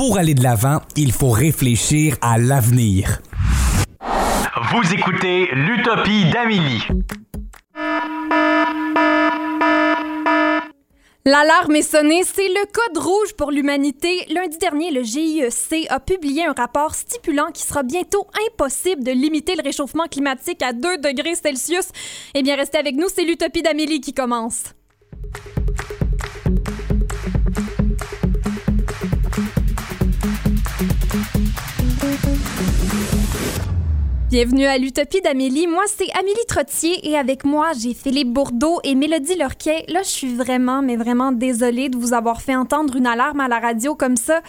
pour aller de l'avant, il faut réfléchir à l'avenir. Vous écoutez l'Utopie d'Amélie. L'alarme est sonnée, c'est le code rouge pour l'humanité. Lundi dernier, le GIEC a publié un rapport stipulant qu'il sera bientôt impossible de limiter le réchauffement climatique à 2 degrés Celsius. Eh bien, restez avec nous, c'est l'Utopie d'Amélie qui commence. Bienvenue à l'Utopie d'Amélie. Moi, c'est Amélie Trottier et avec moi, j'ai Philippe Bourdeau et Mélodie Lorquet. Là, je suis vraiment, mais vraiment désolée de vous avoir fait entendre une alarme à la radio comme ça.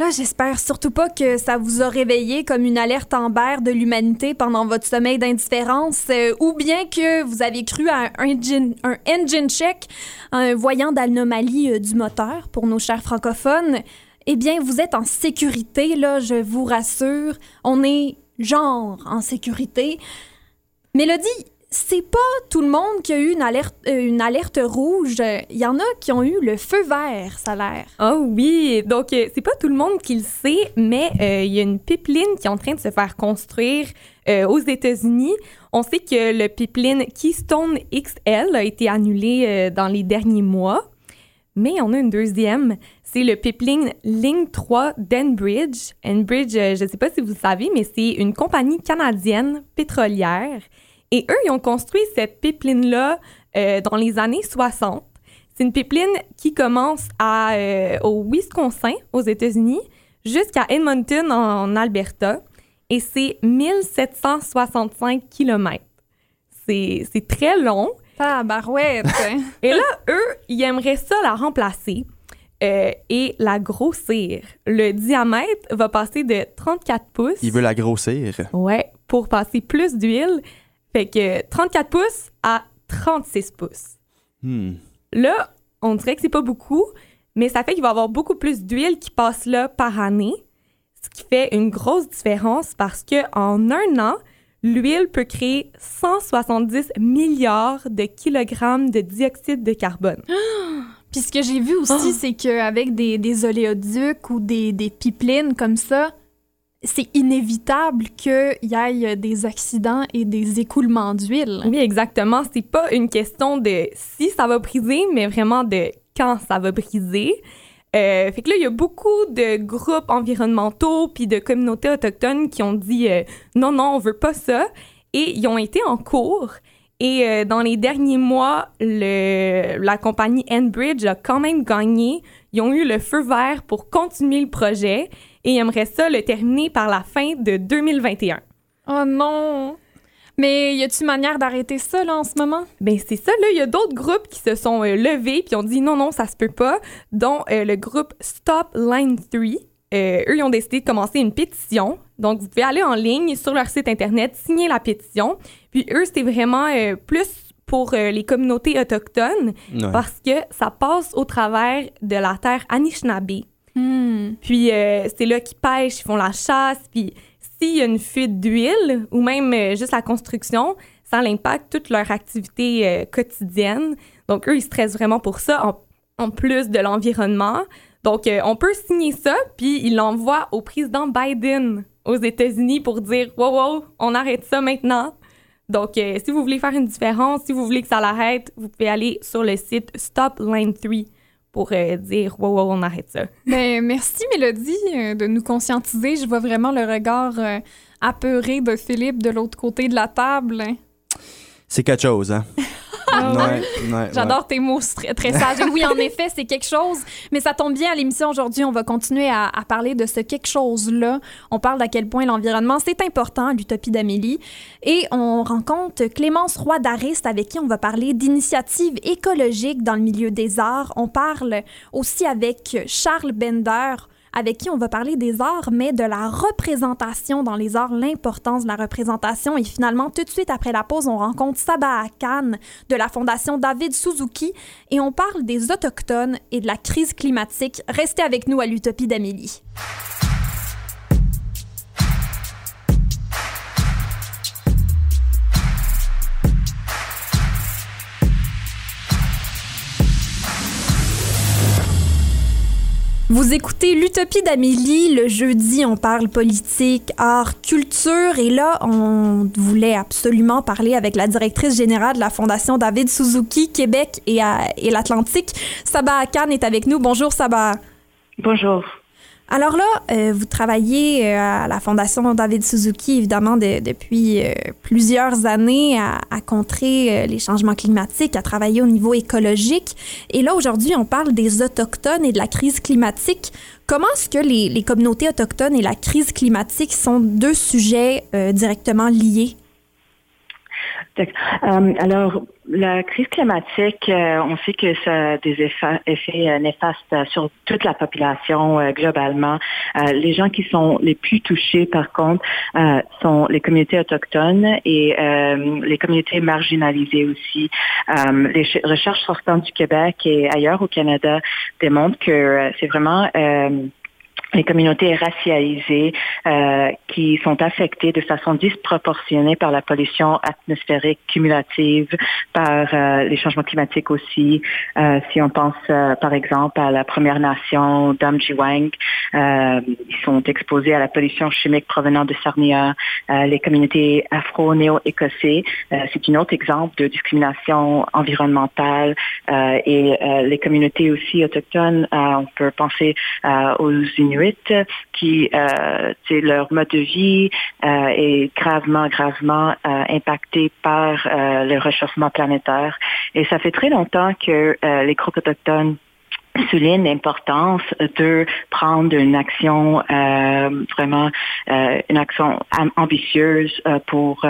Là, j'espère surtout pas que ça vous a réveillé comme une alerte Amber de l'humanité pendant votre sommeil d'indifférence euh, ou bien que vous avez cru à un engine, un engine check, un voyant d'anomalie euh, du moteur pour nos chers francophones. Eh bien, vous êtes en sécurité, là, je vous rassure. On est genre en sécurité. Mélodie, c'est pas tout le monde qui a eu une alerte, euh, une alerte rouge. Il y en a qui ont eu le feu vert, ça a l'air. Oh oui, donc euh, c'est pas tout le monde qui le sait, mais euh, il y a une pipeline qui est en train de se faire construire aux États-Unis. On sait que le pipeline Keystone XL a été annulé dans les derniers mois. Mais on a une deuxième, c'est le pipeline Ligne 3 d'Enbridge. Enbridge, euh, je ne sais pas si vous le savez, mais c'est une compagnie canadienne pétrolière. Et eux, ils ont construit cette pipeline-là euh, dans les années 60. C'est une pipeline qui commence à, euh, au Wisconsin, aux États-Unis, jusqu'à Edmonton, en, Alberta. Et c'est 1765 km. C'est très long. Ah, barouette! et là, eux, ils aimeraient ça la remplacer euh, et la grossir. Le diamètre va passer de 34 pouces. Il veut la grossir. Ouais, pour passer plus d'huile. Fait que 34 pouces à 36 pouces. Hmm. Là, on dirait que c'est pas beaucoup, mais ça fait qu'il va y avoir beaucoup plus d'huile qui passe là par année, ce qui fait une grosse différence parce que en un an, l'huile peut créer 170 milliards de kilogrammes de dioxyde de carbone. Puis ce que j'ai vu aussi, oh. c'est qu'avec des, des oléoducs ou des, des pipelines comme ça, c'est inévitable qu'il y ait des accidents et des écoulements d'huile. Oui, exactement. C'est pas une question de si ça va briser, mais vraiment de quand ça va briser. Euh, fait que là, il y a beaucoup de groupes environnementaux puis de communautés autochtones qui ont dit euh, non, non, on veut pas ça. Et ils ont été en cours. Et euh, dans les derniers mois, la compagnie Enbridge a quand même gagné. Ils ont eu le feu vert pour continuer le projet et ils aimeraient ça le terminer par la fin de 2021. Oh non! Mais y a-t-il manière d'arrêter ça, là, en ce moment? Ben, c'est ça, là. Il y a d'autres groupes qui se sont euh, levés puis ont dit non, non, ça se peut pas, dont euh, le groupe Stop Line 3. Euh, eux, ils ont décidé de commencer une pétition. Donc, vous pouvez aller en ligne sur leur site Internet, signer la pétition. Puis, eux, c'était vraiment plus pour les communautés autochtones parce que ça passe au travers de la terre Anishinaabe. Hmm. Puis, c'est là qu'ils pêchent, ils font la chasse, puis s'il y a une fuite d'huile ou même euh, juste la construction, ça impacte toute leur activité euh, quotidienne. Donc, eux, ils stressent vraiment pour ça, en, plus de l'environnement. Donc, euh, on peut signer ça, puis ils l'envoient au président Biden aux États-Unis pour dire Wow, wow, on arrête ça maintenant. Donc, si vous voulez faire une différence, si vous voulez que ça l'arrête, vous pouvez aller sur le site Stop Line 3 pour euh, dire wow, wow, on arrête ça. Ben, merci Mélodie euh, de nous conscientiser. Je vois vraiment le regard euh, apeuré de Philippe de l'autre côté de la table. C'est quelque chose, hein? J'adore tes mots très, sages. oui, en effet, c'est quelque chose. Mais ça tombe bien à l'émission aujourd'hui. On va continuer à, parler de ce quelque chose-là. On parle d'à quel point l'environnement, c'est important, l'utopie d'Amélie. Et on rencontre Clémence Roy d'Ariste, avec qui on va parler d'initiatives écologiques dans le milieu des arts. On parle aussi avec Charles Bender avec qui on va parler des arts, mais de la représentation dans les arts, l'importance de la représentation. Et finalement, tout de suite après la pause, on rencontre Sabah Khan de la Fondation David Suzuki et on parle des Autochtones et de la crise climatique. Restez avec nous à l'Utopie d'Amélie. Vous écoutez l'Utopie d'Amélie. Le jeudi, on parle politique, art, culture. Et là, on voulait absolument parler avec la directrice générale de la Fondation David Suzuki, Québec et, et l'Atlantique. Sabah Khan est avec nous. Bonjour, Sabah. Bonjour. Alors là, euh, vous travaillez euh, à la Fondation David Suzuki, évidemment, depuis euh, plusieurs années à, contrer les changements climatiques, à travailler au niveau écologique. Et là, aujourd'hui, on parle des Autochtones et de la crise climatique. Comment est-ce que les, les, communautés autochtones et la crise climatique sont deux sujets directement liés? Euh, alors, la crise climatique, euh, on sait que ça a des effets, euh, néfastes sur toute la population globalement. les gens qui sont les plus touchés, par contre, sont les communautés autochtones et les communautés marginalisées aussi. les recherches sortantes du Québec et ailleurs au Canada démontrent que c'est vraiment les communautés racialisées euh, qui sont affectées de façon disproportionnée par la pollution atmosphérique cumulative, par euh, les changements climatiques aussi. Euh, si on pense par exemple à la Première Nation d'Amjiwang, ils sont exposés à la pollution chimique provenant de Sarnia. les communautés afro-néo-écossais, c'est un autre exemple de discrimination environnementale et les communautés aussi autochtones, on peut penser aux Inuits qui, euh, leur mode de vie euh, est gravement, gravement euh, impacté par le réchauffement planétaire. Et ça fait très longtemps que les groupes autochtones soulignent l'importance de prendre une action vraiment une action ambitieuse pour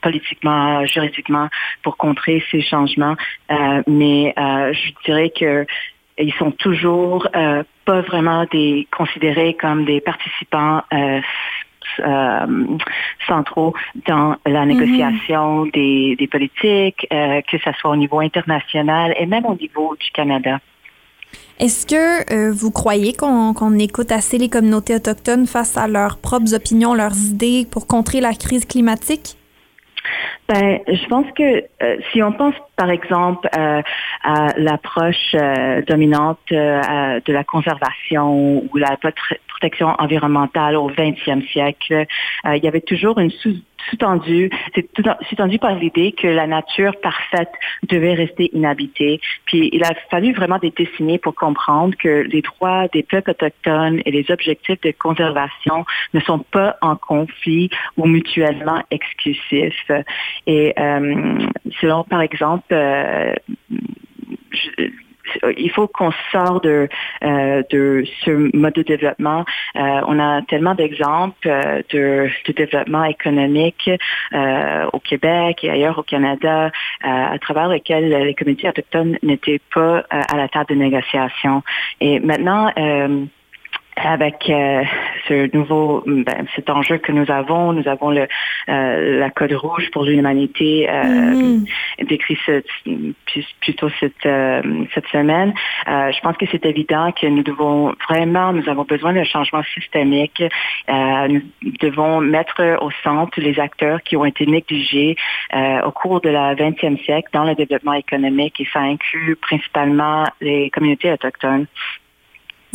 politiquement juridiquement pour contrer ces changements mais je dirais que ils sont toujours euh, pas vraiment des considérés comme des participants euh, euh, centraux dans la mhm. négociation des, des, politiques, que ce soit au niveau international et même au niveau du Canada. Est-ce que vous croyez qu'on écoute assez les communautés autochtones face à leurs propres opinions, leurs idées pour contrer la crise climatique? Ben, je pense que euh, si on pense par exemple euh, à l'approche euh, dominante de la conservation ou la environnementale au 20e siècle, il y avait toujours une sous sous-tendu, c'est sous-tendu par l'idée que la nature parfaite devait rester inhabitée. Puis il a fallu vraiment des décennies pour comprendre que les droits des peuples autochtones et les objectifs de conservation ne sont pas en conflit ou mutuellement exclusifs. Et euh, selon, par exemple, euh, il faut qu'on sorte de, euh, de ce mode de développement. Euh, on a tellement d'exemples euh, de, de, développement économique au Québec et ailleurs au Canada à travers lesquels les communautés autochtones n'étaient pas à la table de négociation. Et maintenant, avec euh, ce nouveau, ben, cet enjeu que nous avons, nous avons le euh, la code rouge pour l'humanité euh, mm-hmm. décrit plutôt cette cette semaine. je pense que c'est évident que nous devons vraiment, nous avons besoin d'un changement systémique. nous devons mettre au centre les acteurs qui ont été négligés au cours de la 20e siècle dans le développement économique et ça inclut principalement les communautés autochtones.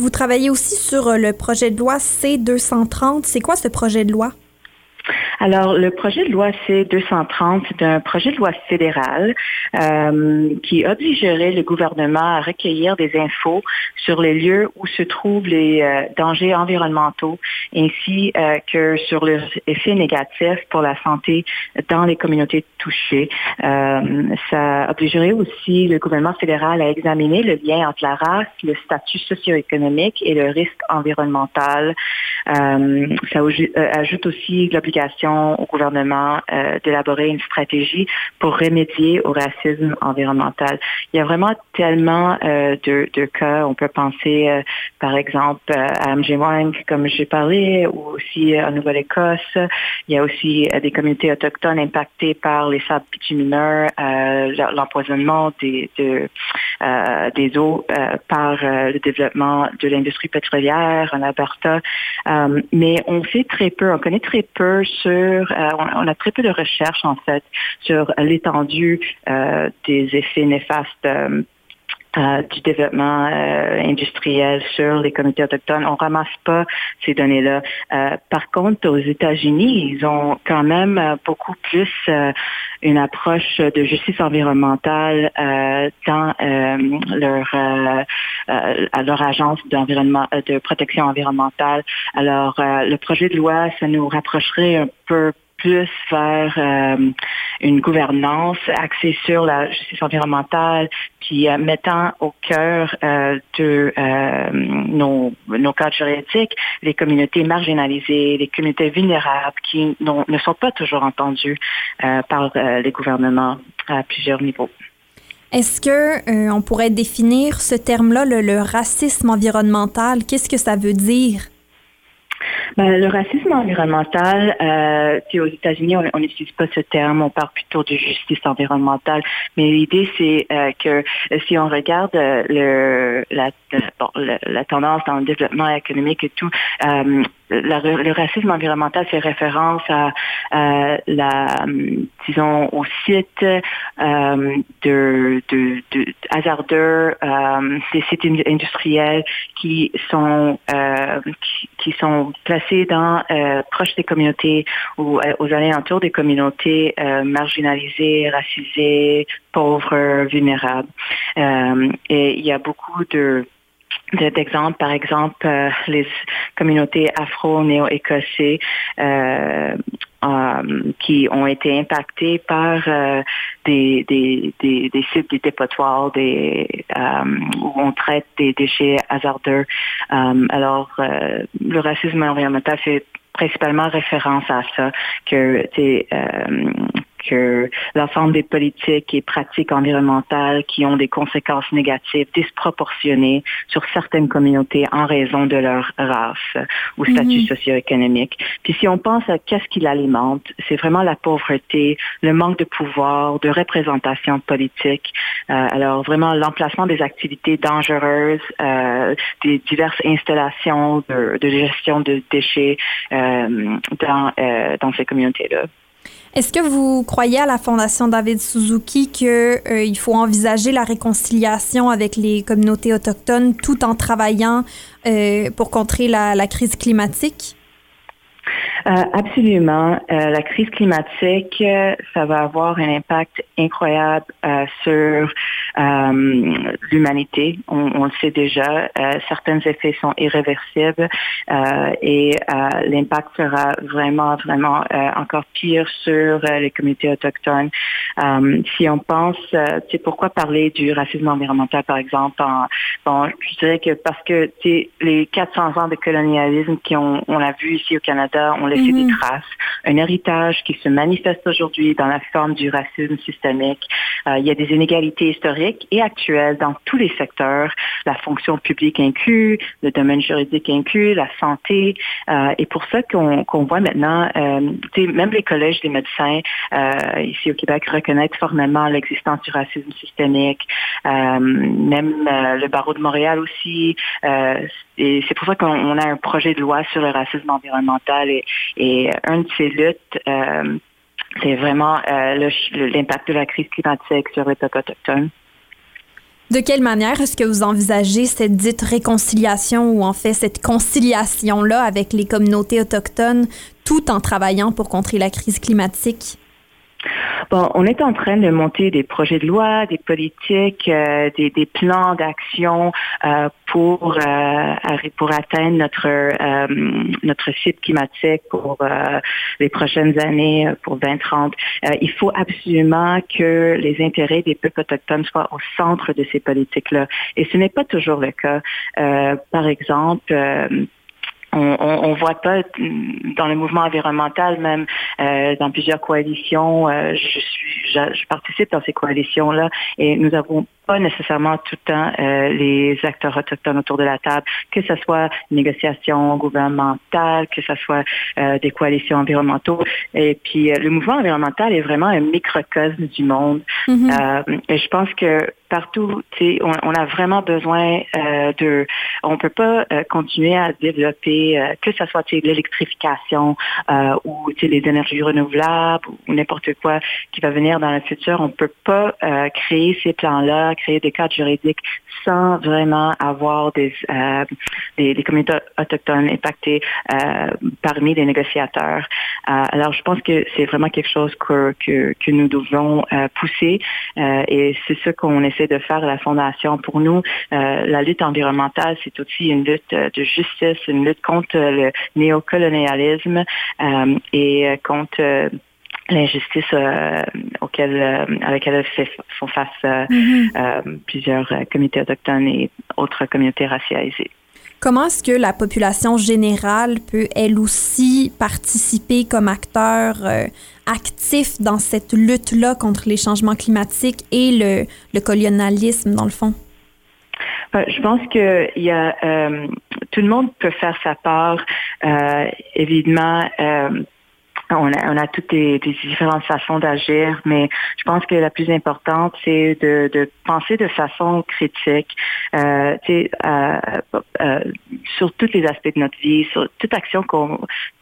Vous travaillez aussi sur euh, le projet de loi C230. C'est quoi ce projet de loi? Alors, le projet de loi C-230, c'est un projet de loi fédéral euh, qui obligerait le gouvernement à recueillir des infos sur les lieux où se trouvent les euh, dangers environnementaux, ainsi euh, que sur leurs effets négatifs pour la santé dans les communautés touchées. ça obligerait aussi le gouvernement fédéral à examiner le lien entre la race, le statut socio-économique et le risque environnemental. ça ajoute aussi l'obligation au gouvernement euh, d'élaborer une stratégie pour remédier au racisme environnemental. Il y a vraiment tellement euh, de, cas. On peut penser, euh, par exemple, à Mjwang, comme j'ai parlé, ou aussi en Nouvelle-Écosse. Il y a aussi des communautés autochtones impactées par les sables bitumineux, l'empoisonnement des, de, des eaux par le développement de l'industrie pétrolière en Alberta. mais on sait très peu, on connaît très peu euh, on, a très peu de recherches en fait sur l'étendue euh, des effets néfastes euh, euh, du développement euh, industriel sur les communautés autochtones. On ramasse pas ces données-là. Euh, par contre, aux États-Unis, ils ont quand même beaucoup plus une approche de justice environnementale dans leur à leur agence d'environnement de protection environnementale. Alors, le projet de loi, ça nous rapprocherait un peu plus vers euh, une gouvernance axée sur la justice environnementale, puis euh, mettant au cœur euh, de nos, nos cadres juridiques les communautés marginalisées, les communautés vulnérables qui ne sont pas toujours entendues par les gouvernements à plusieurs niveaux. Est-ce que on pourrait définir ce terme-là, le racisme environnemental? Qu'est-ce que ça veut dire? Ben, le racisme environnemental, euh, aux États-Unis, on n'utilise pas ce terme, on parle plutôt de justice environnementale. Mais l'idée, c'est euh, que si on regarde euh, le, la, la, tendance dans le développement économique et tout, euh, le racisme environnemental fait référence à, la, disons, au site euh, de, de, de, hasardeux, euh, des sites industriels qui sont euh, qui, sont placés dans euh, proches des communautés ou euh, aux alentours des communautés marginalisées, racisées, pauvres, vulnérables. et il y a beaucoup de d'exemples, par exemple, euh, les communautés afro-néo-écossais euh, euh, qui ont été impactées par des, des, des, des, sites des dépotoirs des, où on traite des déchets hasardeux. alors, le racisme environnemental fait principalement référence à ça, que que l'ensemble des politiques et pratiques environnementales qui ont des conséquences négatives disproportionnées sur certaines communautés en raison de leur race ou statut mhm. socio-économique. Puis si on pense à qu'est-ce qui l'alimente, c'est vraiment la pauvreté, le manque de pouvoir, de représentation politique. Euh, alors vraiment l'emplacement des activités dangereuses, euh, des diverses installations de, de gestion de déchets euh, dans, euh, dans ces communautés-là. Est-ce que vous croyez à la Fondation David Suzuki qu'il euh, faut envisager la réconciliation avec les communautés autochtones tout en travaillant euh, pour contrer la crise climatique? Euh, absolument. Euh, la crise climatique, euh, ça va avoir un impact incroyable sur l'humanité. On, le sait déjà. certains effets sont irréversibles et l'impact sera vraiment, vraiment encore pire sur les communautés autochtones. si on pense, tu pourquoi parler du racisme environnemental, par exemple, bon, je dirais que parce que les 400 ans de colonialisme qu'on on a vu ici au Canada, on laissé des mhm. traces, un héritage qui se manifeste aujourd'hui dans la forme du racisme systémique. Euh, il y a des inégalités historiques et actuelles dans tous les secteurs, la fonction publique inclus, le domaine juridique inclus, la santé. Euh, et pour ça qu'on voit maintenant, euh, même les collèges des médecins ici au Québec reconnaissent formellement l'existence du racisme systémique. même le barreau de Montréal aussi. et c'est pour ça qu'on a un projet de loi sur le racisme environnemental et, et un de ces luttes, euh, c'est vraiment euh, l'impact de la crise climatique sur les peuples autochtones. De quelle manière est-ce que vous envisagez cette dite réconciliation ou en fait cette conciliation-là avec les communautés autochtones tout en travaillant pour contrer la crise climatique? Bon, on est en train de monter des projets de loi, des politiques, euh, des, des, plans d'action euh, pour euh, pour atteindre notre notre cible climatique pour les prochaines années, pour 2030. il faut absolument que les intérêts des peuples autochtones soient au centre de ces politiques-là. Et ce n'est pas toujours le cas. par exemple, on, on, voit pas dans le mouvement environnemental, même euh, dans plusieurs coalitions, euh, je suis, je, participe dans ces coalitions-là et nous avons pas nécessairement tout le temps euh, les acteurs autochtones autour de la table, que ce soit négociations gouvernementales, que ce soit euh, des coalitions environnementaux. Et puis, euh, le mouvement environnemental est vraiment un microcosme du monde. Mm-hmm. et je pense que partout, on, on a vraiment besoin de... On peut pas continuer à développer, que ce soit l'électrification ou les énergies renouvelables ou n'importe quoi qui va venir dans le futur. On peut pas créer ces plans-là, créer des cadres juridiques sans vraiment avoir des, euh, des, communautés autochtones impactées euh, parmi les négociateurs. Euh, alors, je pense que c'est vraiment quelque chose que, que, que nous devons pousser et c'est ce qu'on essaie de faire à la Fondation. Pour nous, la lutte environnementale, c'est aussi une lutte de justice, une lutte contre le néocolonialisme et contre l'injustice euh, auquel, euh, à laquelle font face euh, mm-hmm. plusieurs comités autochtones et autres communautés racialisées. Comment est-ce que la population générale peut, elle aussi, participer comme acteur actif dans cette lutte-là contre les changements climatiques et le, le colonialisme, dans le fond? Je pense que il y a, tout le monde peut faire sa part. évidemment, on a, on a toutes des, différentes façons d'agir, mais je pense que la plus importante, c'est de, de penser de façon critique euh, euh, euh, sur tous les aspects de notre vie, sur toute action qu'on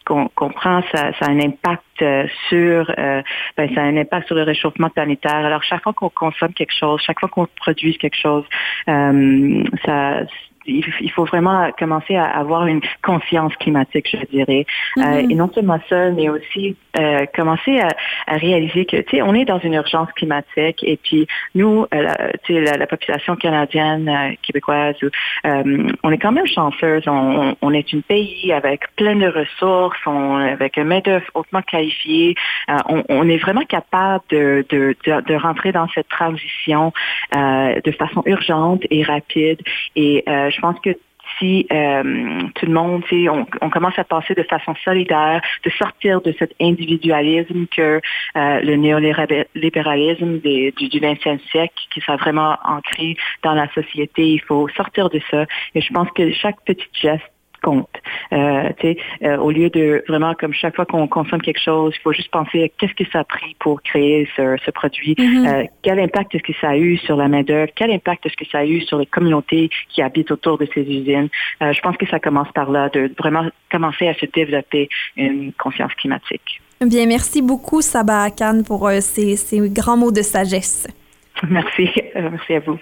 qu'on prend, ça, ça, a un impact euh, sur, euh, ben, ça a un impact sur le réchauffement planétaire. Alors chaque fois qu'on consomme quelque chose, chaque fois qu'on produit quelque chose, euh, ça il, faut vraiment commencer à avoir une conscience climatique, je dirais. Euh, mm-hmm. et non seulement ça, mais aussi euh, commencer à, réaliser que, tu sais, on est dans une urgence climatique et puis nous, euh, tu sais, la, population canadienne, québécoise, on est quand même chanceuse. On, on, est un pays avec plein de ressources, on, avec un main-d'œuvre hautement qualifié. On, on, est vraiment capable de, de, de, de, rentrer dans cette transition de façon urgente et rapide. Et je pense que si euh, tout le monde, on, on commence à passer de façon solidaire, de sortir de cet individualisme que euh, le néolibéralisme du, du 20e siècle, qui soit vraiment ancré dans la société, il faut sortir de ça. Et je pense que chaque petit geste compte. Euh, euh, au lieu de vraiment comme chaque fois qu'on consomme quelque chose, il faut juste penser à qu'est-ce que ça a pris pour créer ce, produit, mm-hmm. euh, quel impact est-ce que ça a eu sur la main d'œuvre, quel impact est-ce que ça a eu sur les communautés qui habitent autour de ces usines? Je pense que ça commence par là, de vraiment commencer à se développer une conscience climatique. Bien, merci beaucoup Sabah Akan pour ces, ces grands mots de sagesse. Merci, merci à vous.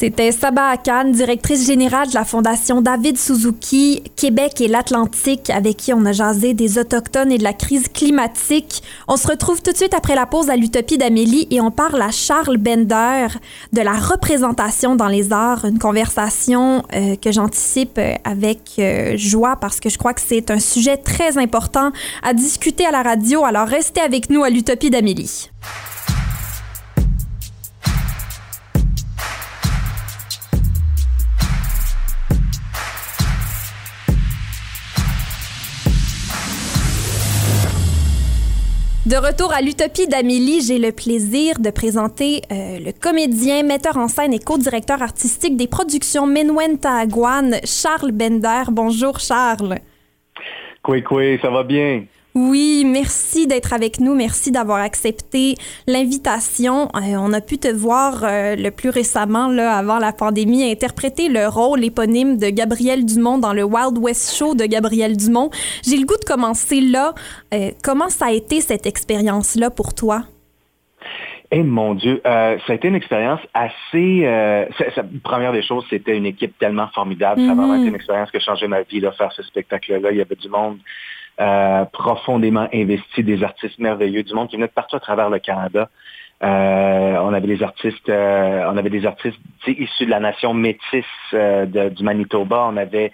C'était Saba Akan, directrice générale de la Fondation David Suzuki, Québec et l'Atlantique, avec qui on a jasé des Autochtones et de la crise climatique. On se retrouve tout de suite après la pause à l'Utopie d'Amélie et on parle à Charles Bender de la représentation dans les arts, une conversation euh, que j'anticipe euh, avec euh, joie parce que je crois que c'est un sujet très important à discuter à la radio. Alors restez avec nous à l'Utopie d'Amélie. De retour à l'Utopie d'Amélie, j'ai le plaisir de présenter euh, le comédien, metteur en scène et co-directeur artistique des productions Menwen Taguan, Charles Bender. Bonjour Charles. Quoi, quoi, ça va bien? Oui, merci d'être avec nous. Merci d'avoir accepté l'invitation. Euh, on a pu te voir euh, le plus récemment, là, avant la pandémie, interpréter le rôle éponyme de Gabriel Dumont dans le Wild West Show de Gabriel Dumont. J'ai le goût de commencer là. Euh, comment ça a été cette expérience-là pour toi? Eh mon Dieu, ça a été une expérience assez. première des choses, c'était une équipe tellement formidable. Ça a vraiment été une expérience qui a changé ma vie, de faire ce spectacle-là. Il y avait du monde euh, profondément investi, des artistes merveilleux, du monde qui venait de partout à travers le Canada. Euh, on avait des artistes, euh, on avait des artistes issus de la nation métisse du Manitoba. On avait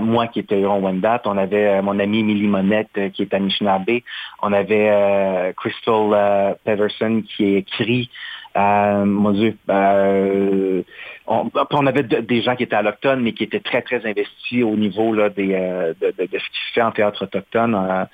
moi qui étais Huron Wendat. On avait mon ami Millie Monette qui est Anishinaabe. On avait Crystal Peverson qui écrit euh, mon Dieu, euh, on, on, avait des gens qui étaient allochtones, mais qui étaient très, très investis au niveau là, des, euh, de, de, de, ce qui se fait en théâtre autochtone. Euh,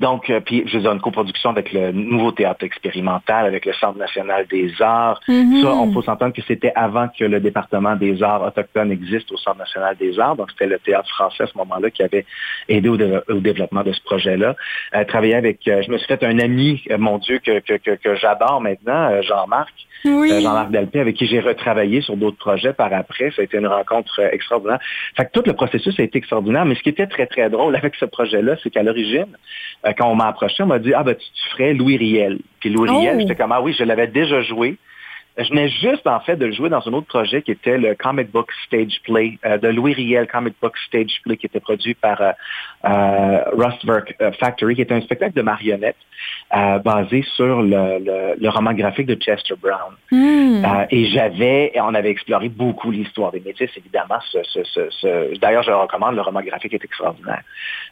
donc, puis je faisais une coproduction avec le nouveau théâtre expérimental, avec le Centre national des arts. Mm-hmm. Ça, on peut s'entendre que c'était avant que le département des arts autochtones existe au Centre national des arts. Donc, c'était le théâtre français à ce moment-là qui avait aidé au, au développement de ce projet-là. travailler avec, je me suis fait un ami, mon Dieu, que, que, que, que j'adore maintenant, Jean-Marc euh, Jean-Marc Delpé, avec qui j'ai retravaillé sur d'autres par après. Ça a été une rencontre euh, extraordinaire. Fait que tout le processus a été extraordinaire, mais ce qui était très, très drôle avec ce projet-là, c'est qu'à l'origine, euh, quand on m'a approché, on m'a dit, ah ben tu, ferais Louis Riel. Puis Louis Riel, oh! j'étais comme, ah oui, je l'avais déjà joué. Je venais juste, en fait, de le jouer dans un autre projet qui était le Comic Book Stage Play, euh, de Louis Riel Comic Book Stage Play, qui était produit par euh, euh, Rustwerk Factory, qui était un spectacle de marionnettes basé sur le, le, roman graphique de Chester Brown. Hmm. et j'avais, on avait exploré beaucoup l'histoire des métis, évidemment. Ce, ce, ce, D'ailleurs, je le recommande, le roman graphique est extraordinaire.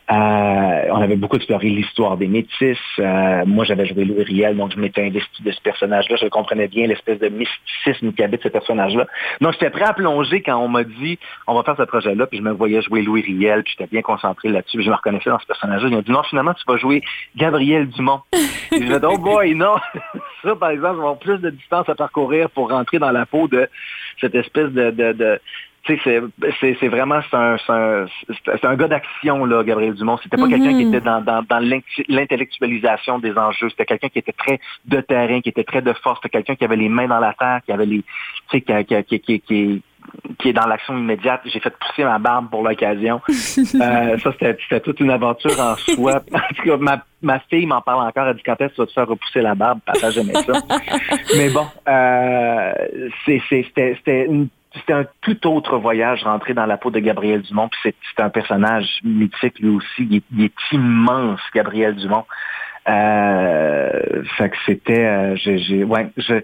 on avait beaucoup exploré l'histoire des métis. moi, j'avais joué Louis Riel, donc je m'étais investi de ce personnage-là. Je comprenais bien l'espèce de mysticisme qui habite ce personnage-là. Donc, j'étais prêt à plonger quand on m'a dit, on va faire ce projet-là, puis je me voyais jouer Louis Riel, puis j'étais bien concentré là-dessus, je me reconnaissais dans ce personnage-là. Ils ont dit, non, finalement, tu vas jouer Gabriel Dumont. et je me dit, oh boy, non! ça, par exemple, avoir plus de distance à parcourir pour rentrer dans la peau de cette espèce de, de c'est vraiment c'est un, un, un, gars d'action, là, Gabriel Dumont. C'était pas quelqu'un qui mm-hmm. était dans, dans, dans l'intellectualisation des enjeux. C'était quelqu'un qui était très de terrain, qui était très de force. C'était quelqu'un qui avait les mains dans la terre, qui avait les, tu sais, qui, qui, qui, qui, qui est dans l'action immédiate. J'ai fait pousser ma barbe pour l'occasion. euh, ça, c'était toute une aventure en soi. En tout cas, ma, ma fille m'en parle encore. Elle dit quand est-ce que tu vas te faire repousser la barbe? Papa, j'aimais ça. Mais bon, euh, c'était une c'était un tout autre voyage rentrer dans la peau de Gabriel Dumont. Puis c'est un personnage mythique lui aussi. Il est, immense, Gabriel Dumont. Euh, fait que c'était, euh, ouais, je,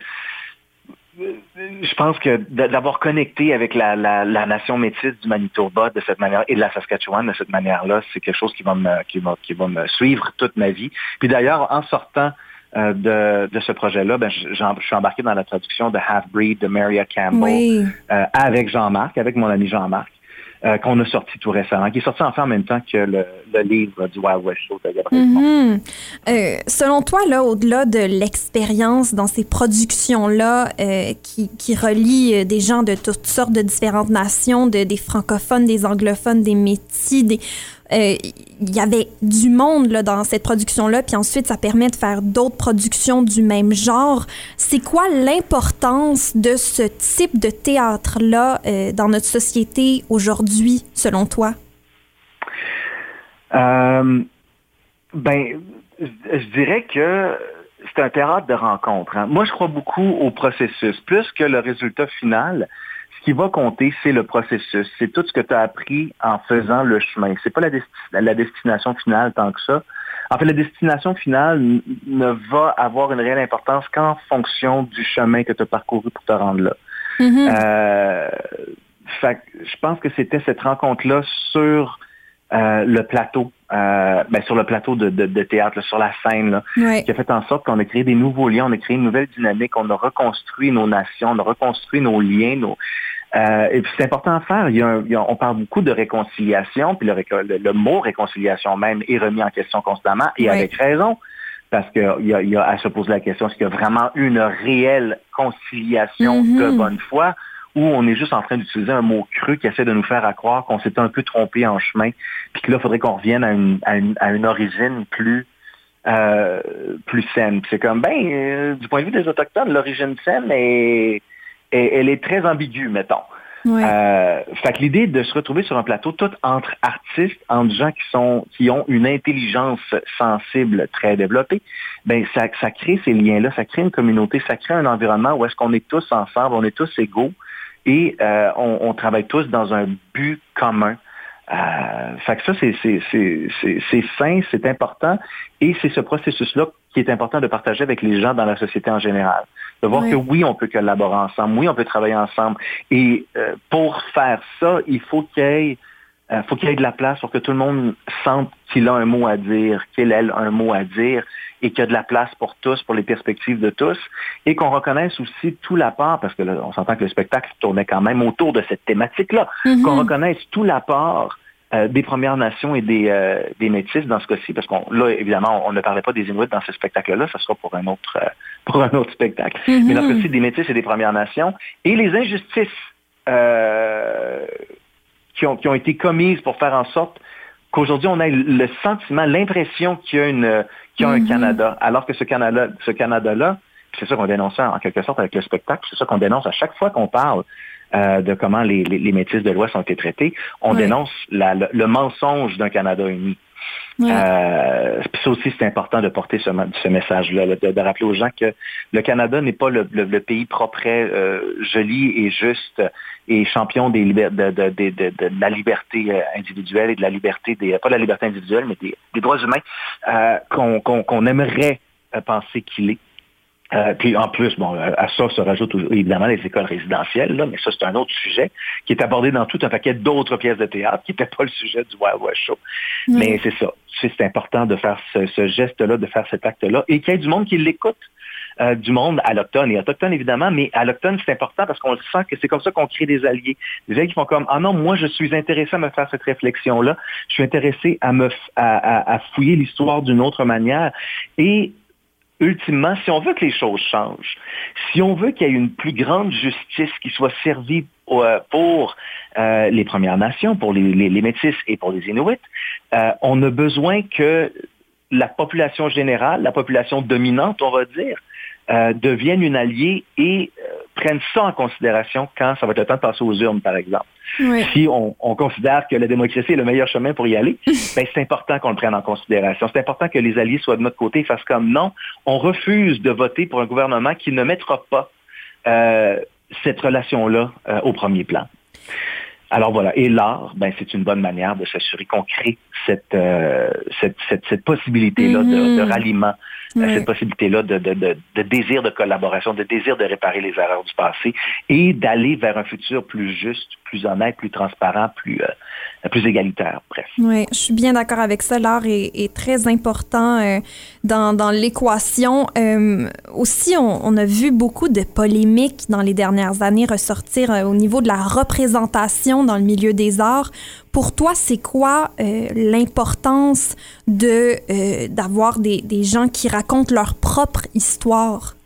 je pense que d'avoir connecté avec la, la, la, nation métisse du Manitoba de cette manière et de la Saskatchewan de cette manière-là, c'est quelque chose qui va me qui va, qui va me suivre toute ma vie. Puis d'ailleurs, en sortant euh, de, de, ce projet-là, ben, je, je suis embarqué dans la traduction de Half Breed de Maria Campbell euh, avec Jean-Marc, avec mon ami Jean-Marc. Euh, qu'on a sorti tout récemment, qui est sorti enfin en même temps que le, le livre du Wild West Show de Gabriel mm selon toi, là, au-delà de l'expérience dans ces productions-là qui, qui relient des gens de toutes sortes de différentes nations, de, des francophones, des anglophones, des métis, des euh, il y avait du monde là, dans cette production-là, puis ensuite, ça permet de faire d'autres productions du même genre. C'est quoi l'importance de ce type de théâtre-là euh, dans notre société aujourd'hui, selon toi? Euh, ben, je dirais que c'est un théâtre de rencontre. Hein. Moi, je crois beaucoup au processus. Plus que le résultat final, ce qui va compter, c'est le processus. C'est tout ce que tu as appris en faisant le chemin. C'est pas la, la, destination finale tant que ça. En fait, la destination finale ne va avoir une réelle importance qu'en fonction du chemin que tu as parcouru pour te rendre là. Mm-hmm. Euh, je pense que c'était cette rencontre-là sur euh, le plateau, euh, ben, sur le plateau de, de, théâtre, sur la scène, là, qui a fait en sorte qu'on a créé des nouveaux liens, on a créé une nouvelle dynamique, on a reconstruit nos nations, on a reconstruit nos liens, nos, euh, et puis c'est important à faire. Il y a on parle beaucoup de réconciliation, puis le, le, mot réconciliation même est remis en question constamment, et avec raison, parce que il y a, il y a, se poser la question est-ce qu'il y a vraiment une réelle conciliation de mm-hmm. bonne foi, ou on est juste en train d'utiliser un mot creux qui essaie de nous faire croire qu'on s'est un peu trompé en chemin, puis que là, il faudrait qu'on revienne à une, à une, à une origine plus euh, plus saine. C'est comme, ben, euh, du point de vue des Autochtones, l'origine saine est elle est très ambiguë, mettons. Euh, fait que l'idée de se retrouver sur un plateau tout entre artistes, entre gens qui sont qui ont une intelligence sensible très développée, ben ça, ça crée ces liens-là, ça crée une communauté, ça crée un environnement où est-ce qu'on est tous ensemble, on est tous égaux et euh, on, on, travaille tous dans un but commun. Euh, fait que ça, c'est sain, c'est important, et c'est ce processus-là qui est important de partager avec les gens dans la société en général. De voir que oui, on peut collaborer ensemble, oui, on peut travailler ensemble. Et euh, pour faire ça, il faut qu'il y ait euh, faut qu'il y ait de la place pour que tout le monde sente qu'il a un mot à dire, qu'il a un mot à dire, et qu'il y a de la place pour tous, pour les perspectives de tous, et qu'on reconnaisse aussi tout l'apport, parce que là, on s'entend que le spectacle tournait quand même autour de cette thématique-là, mm-hmm. qu'on reconnaisse tout l'apport euh, des Premières Nations et des, euh, des Métis dans ce cas-ci, parce qu'on là, évidemment, on ne parlait pas des Inuits dans ce spectacle-là, ça sera pour un autre euh, pour un autre spectacle. Mm-hmm. Mais dans ce cas-ci, des Métis et des Premières Nations, et les injustices qui, ont, qui ont été commises pour faire en sorte qu'aujourd'hui, on ait le sentiment, l'impression qu'il y a, une, qu'il y a un Mm-hmm. Canada, alors que ce Canada, ce Canada-là, c'est ça qu'on dénonce en quelque sorte avec le spectacle, c'est ça qu'on dénonce à chaque fois qu'on parle euh, de comment les, les, les, métis de l'Ouest ont été traités, on Ouais. dénonce la, le, le mensonge d'un Canada uni. Euh, ça aussi, c'est important de porter ce, ce message-là, de, de, rappeler aux gens que le Canada n'est pas le, le, le, pays propre, euh, joli et juste et champion des de, de, de, la liberté euh, individuelle et de la liberté des pas de la liberté individuelle, mais des, des droits humains euh, qu'on qu qu'on aimerait euh, penser qu'il est. Euh, puis en plus, bon, à ça se rajoutent évidemment les écoles résidentielles, là, mais ça c'est un autre sujet qui est abordé dans tout un paquet d'autres pièces de théâtre qui n'était pas le sujet du Wild West Show. Mmh. Mais c'est ça, c'est important de faire ce, ce geste-là, de faire cet acte-là, et qu'il y ait du monde qui l'écoute. Euh, du monde alloctone et autochtone évidemment, mais alloctone c'est important parce qu'on sent que c'est comme ça qu'on crée des alliés. Des alliés qui font comme ah non moi je suis intéressé à me faire cette réflexion là, je suis intéressé à me à, à, à fouiller l'histoire d'une autre manière et ultimement, si on veut que les choses changent, si on veut qu'il y ait une plus grande justice qui soit servie pour euh, les Premières Nations, pour les, Métis et pour les Inuits, euh, on a besoin que la population générale, la population dominante, on va dire, euh, devienne une alliée et euh, prenne ça en considération quand ça va être le temps de passer aux urnes, par exemple. Oui. Si on, on, considère que la démocratie est le meilleur chemin pour y aller, ben, c'est important qu'on le prenne en considération. C'est important que les alliés soient de notre côté et fassent comme non, on refuse de voter pour un gouvernement qui ne mettra pas euh, cette relation-là au premier plan. Alors voilà, et l'art, ben, c'est une bonne manière de s'assurer qu'on crée cette, euh, cette, cette, cette possibilité-là mm -hmm. de, de, ralliement, oui. cette possibilité-là de, de, de, désir de collaboration, de désir de réparer les erreurs du passé et d'aller vers un futur plus juste, plus honnête, plus transparent, plus, euh, plus égalitaire, bref. Oui, je suis bien d'accord avec ça. L'art est, est, très important euh, dans, dans l'équation. Euh, aussi, on, on, a vu beaucoup de polémiques dans les dernières années ressortir euh, au niveau de la représentation dans le milieu des arts. Pour toi, c'est quoi euh, l'importance de euh, d'avoir des, des, gens qui racontent leur propre histoire?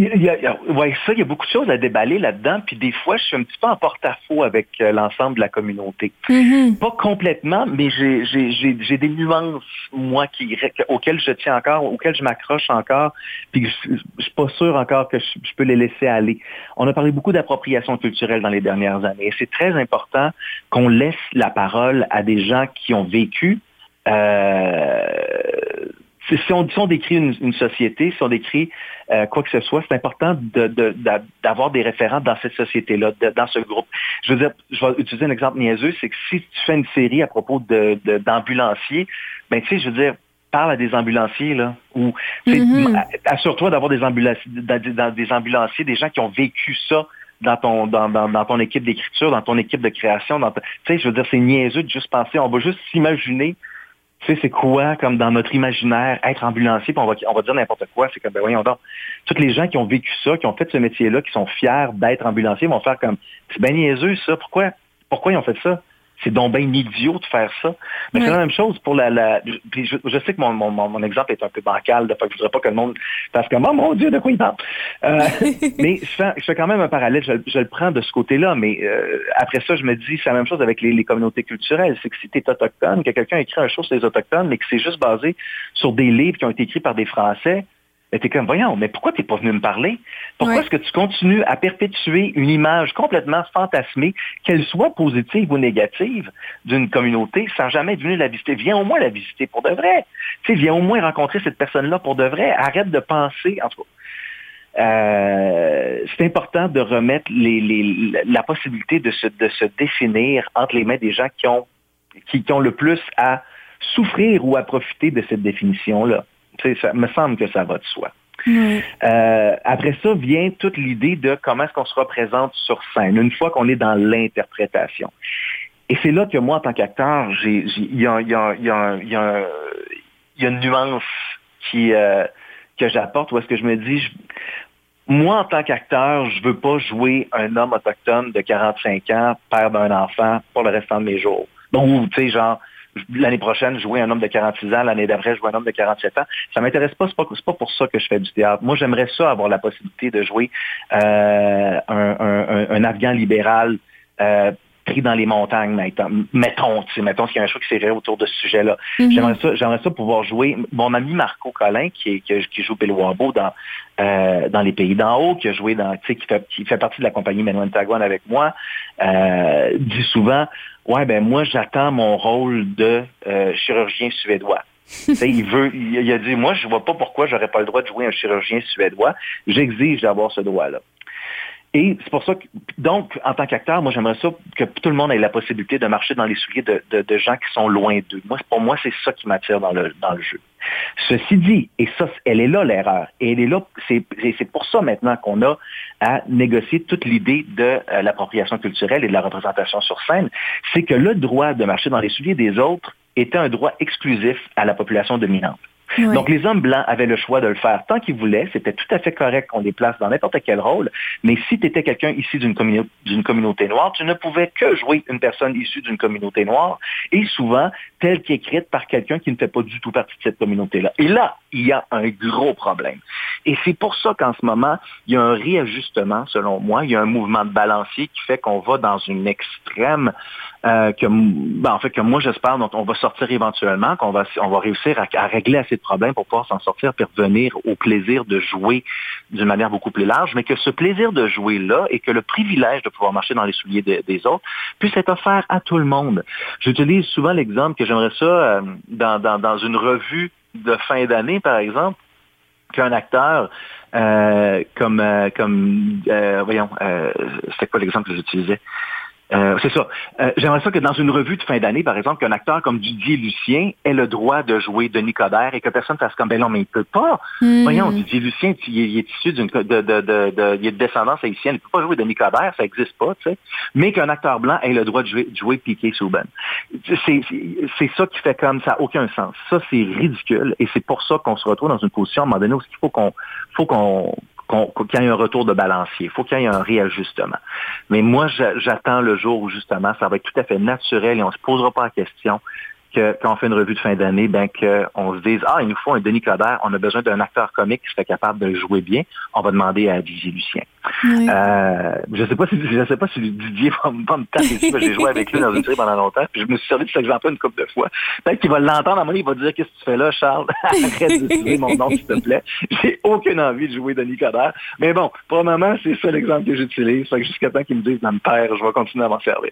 Il y a, il y a, ouais, ça, il y a beaucoup de choses à déballer là-dedans. Puis des fois, je suis un petit peu en porte-à-faux avec euh, l'ensemble de la communauté. Mm -hmm. Pas complètement, mais j'ai des nuances, moi, qui, auxquelles je tiens encore, auxquelles je m'accroche encore. Puis je, je suis pas sûr encore que je, je, peux les laisser aller. On a parlé beaucoup d'appropriation culturelle dans les dernières années. Et c'est très important qu'on laisse la parole à des gens qui ont vécu. Euh, si on, si on décrit une, une, société, si on décrit euh, quoi que ce soit, c'est important d'avoir de, de, des référents dans cette société-là, dans ce groupe. Je veux dire, je vais utiliser un exemple niaiseux, c'est que si tu fais une série à propos d'ambulanciers, ben tu sais, je veux dire, parle à des ambulanciers, là, ou mm -hmm. assure-toi d'avoir des ambulanciers, des ambulanciers, des gens qui ont vécu ça dans ton dans, dans, dans ton équipe d'écriture, dans ton équipe de création. Tu sais, je veux dire, c'est niaiseux de juste penser, on va juste s'imaginer tu sais, c'est quoi, comme dans notre imaginaire, être ambulancier, puis on va, on va dire n'importe quoi. C'est comme, ben voyons donc, toutes les gens qui ont vécu ça, qui ont fait ce métier-là, qui sont fiers d'être ambulanciers, vont faire comme, c'est bien niaiseux, ça. Pourquoi, pourquoi ils ont fait ça? C'est donc bien idiot de faire ça. Mais c'est la même chose pour la... la puis je, je, sais que mon, mon, mon, exemple est un peu bancal, de fait que je voudrais pas que le monde fasse comme « Oh mon Dieu, de quoi il parle? Euh, » Mais je fais, je fais, quand même un parallèle, je, je le prends de ce côté-là, mais euh, après ça, je me dis, c'est la même chose avec les, les communautés culturelles. C'est que si tu es autochtone, que quelqu'un écrit un show sur les autochtones, mais que c'est juste basé sur des livres qui ont été écrits par des Français, ben, t'es comme, voyons, mais pourquoi t'es pas venu me parler? Pourquoi ouais. est-ce que tu continues à perpétuer une image complètement fantasmée, qu'elle soit positive ou négative, d'une communauté sans jamais être venu la visiter? Viens au moins la visiter pour de vrai. Tu sais, viens au moins rencontrer cette personne-là pour de vrai. Arrête de penser, en tout cas. Euh, c'est important de remettre les, les, la possibilité de se, de se définir entre les mains des gens qui ont, qui, qui ont le plus à souffrir ou à profiter de cette définition-là ça me semble que ça va de soi. Euh, après ça vient toute l'idée de comment est-ce qu'on se représente sur scène, une fois qu'on est dans l'interprétation. Et c'est là que moi, en tant qu'acteur, il y a, une nuance qui, euh, que j'apporte, où est-ce que je me dis, je, moi, en tant qu'acteur, je veux pas jouer un homme autochtone de 45 ans, père d'un enfant, pour le restant de mes jours. Donc, tu sais, genre, l'année prochaine jouer un homme de 46 ans, l'année d'après jouer un homme de 47 ans. Ça m'intéresse pas, c'est pas, pas pour ça que je fais du théâtre. Moi, j'aimerais ça avoir la possibilité de jouer euh, un, un, un, Afghan libéral euh, pris dans les montagnes, mettons, mettons qu'il y a un show qui s'est autour de ce sujet-là. Mm -hmm. J'aimerais ça, j'aimerais ça pouvoir jouer. Mon ami Marco Collin, qui, est, qui, qui joue Bill Wabo dans euh, dans les pays d'en haut, qui a joué dans, qui fait, qui fait partie de la compagnie Menon Tagwan avec moi, euh, dit souvent, ouais, ben moi j'attends mon rôle de euh, chirurgien suédois. il veut, il, a dit, moi, je vois pas pourquoi j'aurais pas le droit de jouer un chirurgien suédois. J'exige d'avoir ce droit-là. Et c'est pour ça que, donc, en tant qu'acteur, moi, j'aimerais ça que tout le monde ait la possibilité de marcher dans les souliers de, gens qui sont loin d'eux. Moi, pour moi, c'est ça qui m'attire dans le, jeu. Ceci dit, et ça, elle est là l'erreur. Et elle est là, c'est pour ça maintenant qu'on a à négocier toute l'idée de euh, l'appropriation culturelle et de la représentation sur scène, c'est que le droit de marcher dans les souliers des autres était un droit exclusif à la population dominante. Donc, les hommes blancs avaient le choix de le faire tant qu'ils voulaient. C'était tout à fait correct qu'on les place dans n'importe quel rôle. Mais si tu étais quelqu'un issu d'une communauté noire, tu ne pouvais que jouer une personne issue d'une communauté noire et souvent telle qu'écrite par quelqu'un qui ne fait pas du tout partie de cette communauté-là. Et là, il y a un gros problème. Et c'est pour ça qu'en ce moment, il y a un réajustement, selon moi. Il y a un mouvement de balancier qui fait qu'on va dans une extrême euh, que, ben, en fait, que moi j'espère dont on va sortir éventuellement, qu'on va, on va réussir à, régler assez de problèmes pour pouvoir s'en sortir puis revenir au plaisir de jouer d'une manière beaucoup plus large, mais que ce plaisir de jouer là et que le privilège de pouvoir marcher dans les souliers des autres puisse être offert à tout le monde. J'utilise souvent l'exemple que j'aimerais ça euh, dans, dans, dans une revue de fin d'année, par exemple, qu'un acteur euh, comme comme voyons, c'était quoi l'exemple que j'utilisais? Euh, c'est ça. Euh, j'aimerais ça que dans une revue de fin d'année, par exemple, qu'un acteur comme Didier Lucien ait le droit de jouer Denis Coderre et que personne fasse comme ben non, mais il peut pas. Hmm. Voyons, Didier Lucien, il, est issu d'une de, de, de, de, il est de descendance haïtienne, il peut pas jouer Denis Coderre, ça existe pas, tu sais. Mais qu'un acteur blanc ait le droit de jouer, de jouer Piqué Souben. C'est ça qui fait comme ça, aucun sens. Ça, c'est ridicule et c'est pour ça qu'on se retrouve dans une position à un moment donné où il faut qu'on faut qu'on qu'il y ait un retour de balancier. Il faut qu'il y ait un réajustement. Mais moi, j'attends le jour où justement, ça va être tout à fait naturel et on ne se posera pas la question que quand on fait une revue de fin d'année, ben qu'on se dise Ah, il nous faut un Denis Coderre, on a besoin d'un acteur comique qui serait capable de jouer bien, on va demander à Didier Lucien. Euh, je sais sais pas si Didier va, me taper j'ai joué avec lui dans une série pendant longtemps, puis je me suis servi de cet exemple une couple de fois. Peut-être qu'il va l'entendre à mon il va dire Qu'est-ce que tu fais là, Charles? Arrête d'utiliser mon nom, s'il te plaît. J'ai aucune envie de jouer Denis Coderre. Mais bon, pour le moment, c'est ça l'exemple que j'utilise. Fait que jusqu'à temps qu'il me dise me père, je vais continuer à m'en servir.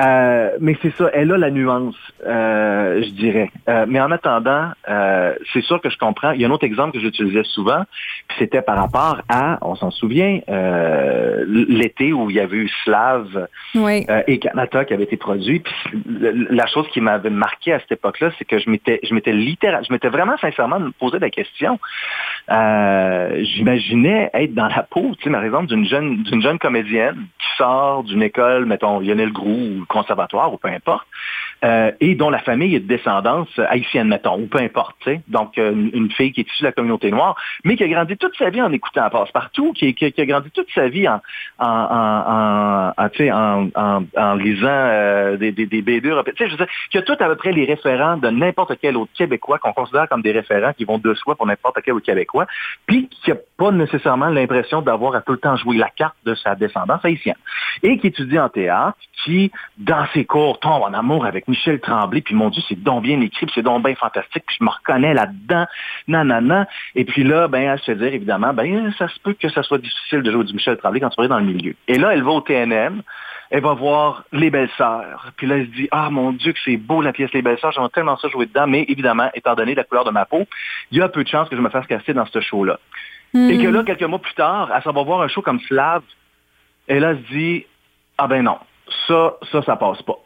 Euh, mais c'est ça, elle a la nuance. Euh, je dirais. Mais en attendant, c'est sûr que je comprends. Il y a un autre exemple que j'utilisais souvent, c'était par rapport à, on s'en souvient, l'été où il y avait eu Slav et Kanata qui avaient été produits. Puis la chose qui m'avait marqué à cette époque-là, c'est que je m'étais, je m'étais littéralement, je m'étais vraiment sincèrement posé la question. j'imaginais être dans la peau, tu sais, par exemple, d'une jeune, d'une jeune comédienne qui sort d'une école, mettons Lionel Groux ou conservatoire ou peu importe, et dont la famille est de descendance haïtienne, mettons, ou peu importe. Donc, euh, une, fille qui est issue de la communauté noire, mais qui a grandi toute sa vie en écoutant Passe-Partout, qui, qui, a grandi toute sa vie en, en, en, en lisant euh, des, des, des BD je sais, qui a tout à peu près les référents de n'importe quel autre Québécois qu'on considère comme des référents qui vont de soi pour n'importe quel autre Québécois, puis qui n'a pas nécessairement l'impression d'avoir à tout le temps jouer la carte de sa descendance haïtienne. Et qui étudie en théâtre, qui, dans ses cours, tombe en amour avec Michel Tremblay, puis mon Dieu, c'est donc bien écrit, c'est donc bien fantastique, puis je me reconnais là-dedans, nanana. Et puis là, ben, elle se dire, évidemment, ben, ça se peut que ça soit difficile de jouer du Michel Tremblay quand tu es dans le milieu. Et là, elle va au TNM, elle va voir Les Belles-Sœurs. Puis là, elle se dit, ah mon Dieu, que c'est beau la pièce Les Belles-Sœurs, j'aimerais tellement ça jouer dedans, mais évidemment, étant donné la couleur de ma peau, il y a peu de chances que je me fasse casser dans ce show-là. Et que là, quelques mois plus tard, elle s'en va voir un show comme Slav, et là, elle se dit, ah ben non, ça, ça, ça passe pas.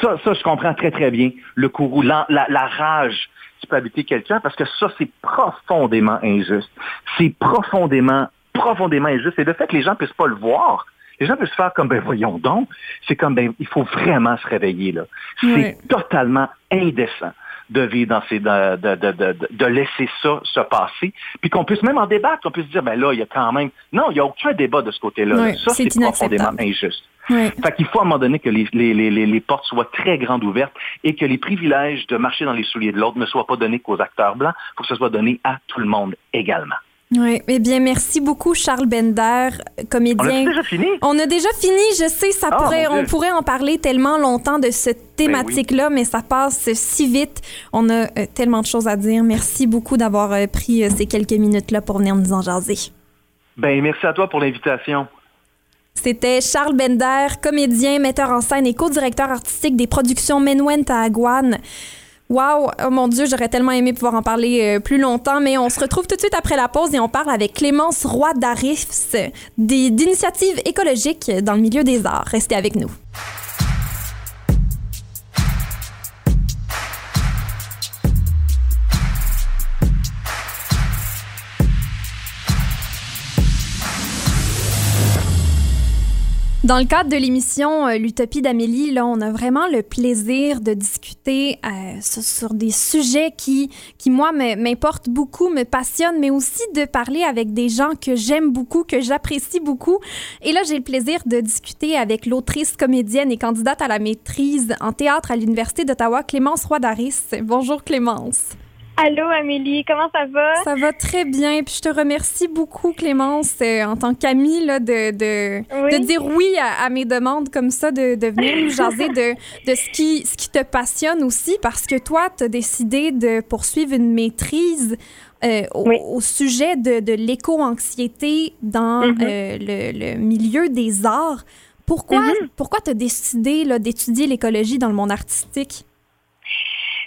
Ça, ça, je comprends très, très bien le courroux, la, la, rage qui peut habiter quelqu'un, parce que ça, c'est profondément injuste. C'est profondément, profondément injuste. Et le fait que les gens puissent pas le voir, les gens puissent faire comme, ben voyons donc, c'est comme, ben, il faut vraiment se réveiller, là. C'est totalement indécent de vivre dans ces, de, de, de, de, laisser ça se passer, puis qu'on puisse même en débattre, qu'on puisse dire, ben là, il y a quand même, non, il n'y a aucun débat de ce côté-là. ça, c'est profondément injuste. Fait qu'il faut à un moment donné que les, les, les, les, portes soient très grandes ouvertes et que les privilèges de marcher dans les souliers de l'autre ne soient pas donnés qu'aux acteurs blancs, il faut que ce soit donné à tout le monde également. Oui, eh bien, merci beaucoup, Charles Bender, comédien. On a déjà fini? On a déjà fini, je sais, ça ah, pourrait, on pourrait en parler tellement longtemps de cette ben thématique-là, mais ça passe si vite. On a euh, tellement de choses à dire. Merci beaucoup d'avoir euh, pris euh, ces quelques minutes-là pour venir nous en jaser. Ben, merci à toi pour l'invitation. C'était Charles Bender, comédien, metteur en scène et co-directeur artistique des productions Menwen Taguan. Wow, oh mon Dieu, j'aurais tellement aimé pouvoir en parler euh, plus longtemps, mais on se retrouve tout de suite après la pause et on parle avec Clémence Roy d'Arifs d'initiatives écologiques dans le milieu des arts. Restez avec nous. Dans le cadre de l'émission euh, L'Utopie d'Amélie, là, on a vraiment le plaisir de discuter euh, sur, des sujets qui, qui moi, m'importent beaucoup, me passionnent, mais aussi de parler avec des gens que j'aime beaucoup, que j'apprécie beaucoup. Et là, j'ai le plaisir de discuter avec l'autrice, comédienne et candidate à la maîtrise en théâtre à l'Université d'Ottawa, Clémence Roy-Daris. Bonjour Clémence. Allô Amélie, comment ça va? Ça va très bien. Puis je te remercie beaucoup, Clémence, euh, en tant qu'amie, là, de, de, de, dire oui à, mes demandes comme ça, de, de venir nous jaser de, de ce, qui, ce qui te passionne aussi, parce que toi, tu as décidé de poursuivre une maîtrise euh, au, sujet de, de l'éco-anxiété dans mm-hmm. euh, le, le, milieu des arts. Pourquoi, mm-hmm. pourquoi tu as décidé d'étudier l'écologie dans le monde artistique?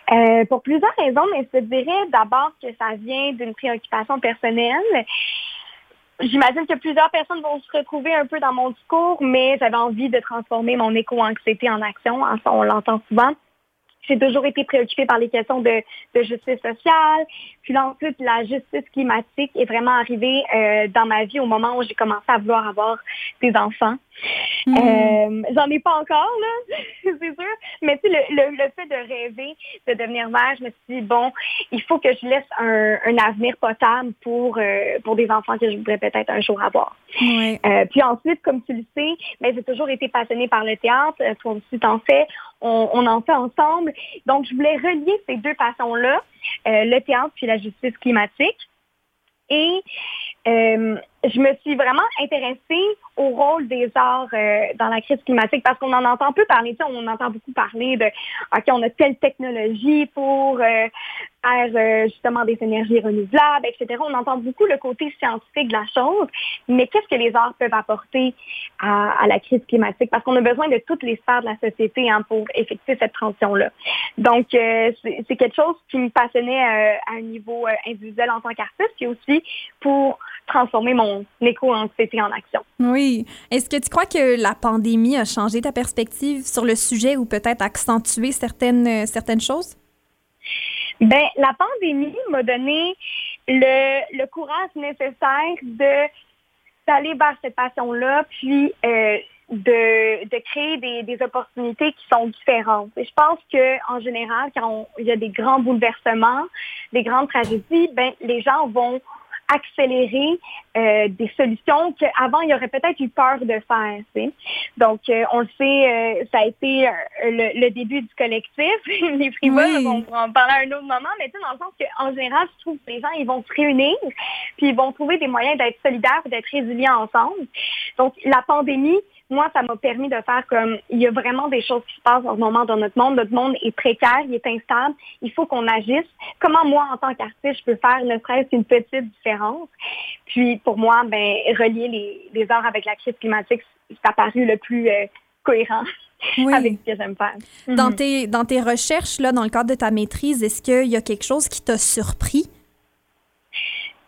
Euh, pour plusieurs raisons, mais je dirais d'abord que ça vient d'une préoccupation personnelle. J'imagine que plusieurs personnes vont se retrouver un peu dans mon discours, mais j'avais envie de transformer mon éco-anxiété en action. On l'entend souvent. J'ai toujours été préoccupée par les questions de, justice sociale. Puis ensuite, la justice climatique est vraiment arrivée euh, dans ma vie au moment où j'ai commencé à vouloir avoir des enfants. Hmm. Euh, j'en ai pas encore, là, c'est sûr. Mais tu sais, le, le, fait de rêver, de devenir mère, je me suis dit, bon, il faut que je laisse un, un avenir potable pour, euh, pour des enfants que je voudrais peut-être un jour avoir. Puis ensuite, comme tu le sais, mais j'ai toujours été passionnée par le théâtre. Toi aussi, t'en fais. On, on, en fait ensemble. Donc, je voulais relier ces deux passions-là, le théâtre puis la justice climatique. Et euh, je me suis vraiment intéressée au rôle des arts euh, dans la crise climatique parce qu'on en entend peu parler. Tu sais, on entend beaucoup parler de OK, on a telle technologie pour euh, faire euh, justement des énergies renouvelables, etc. On entend beaucoup le côté scientifique de la chose, mais qu'est-ce que les arts peuvent apporter à, la crise climatique? Parce qu'on a besoin de toutes les sphères de la société hein, pour effectuer cette transition-là. Donc, c'est quelque chose qui me passionnait à un niveau individuel en tant qu'artiste, et aussi pour transformer mon éco-anxiété en action. Oui. Est-ce que tu crois que la pandémie a changé ta perspective sur le sujet ou peut-être accentué certaines, euh, certaines choses? Ben, la pandémie m'a donné le, le, courage nécessaire de d'aller vers cette passion-là, puis euh, de, de créer des, des, opportunités qui sont différentes. Et je pense que en général, quand il y a des grands bouleversements, des grandes tragédies, ben les gens vont accélérer euh, des solutions qu'avant, il y aurait peut-être eu peur de faire. Donc, euh, on le sait, euh, ça a été le, début du collectif. les frivoles, on va en parler à un autre moment, mais tu sais, dans le sens qu'en général, je trouve que les gens, ils vont se réunir, puis ils vont trouver des moyens d'être solidaires d'être résilients ensemble. Donc, la pandémie, moi, ça m'a permis de faire comme il y a vraiment des choses qui se passent en ce moment dans notre monde. Notre monde est précaire, il est instable. Il faut qu'on agisse. Comment moi, en tant qu'artiste, je peux faire ne serait-ce qu'une petite différence? Puis pour moi, ben, relier les, les arts avec la crise climatique, ça a paru le plus euh, cohérent. avec ce que j'aime faire. Dans, mhm. tes, dans tes recherches, là, dans le cadre de ta maîtrise, est-ce qu'il y a quelque chose qui t'a surpris?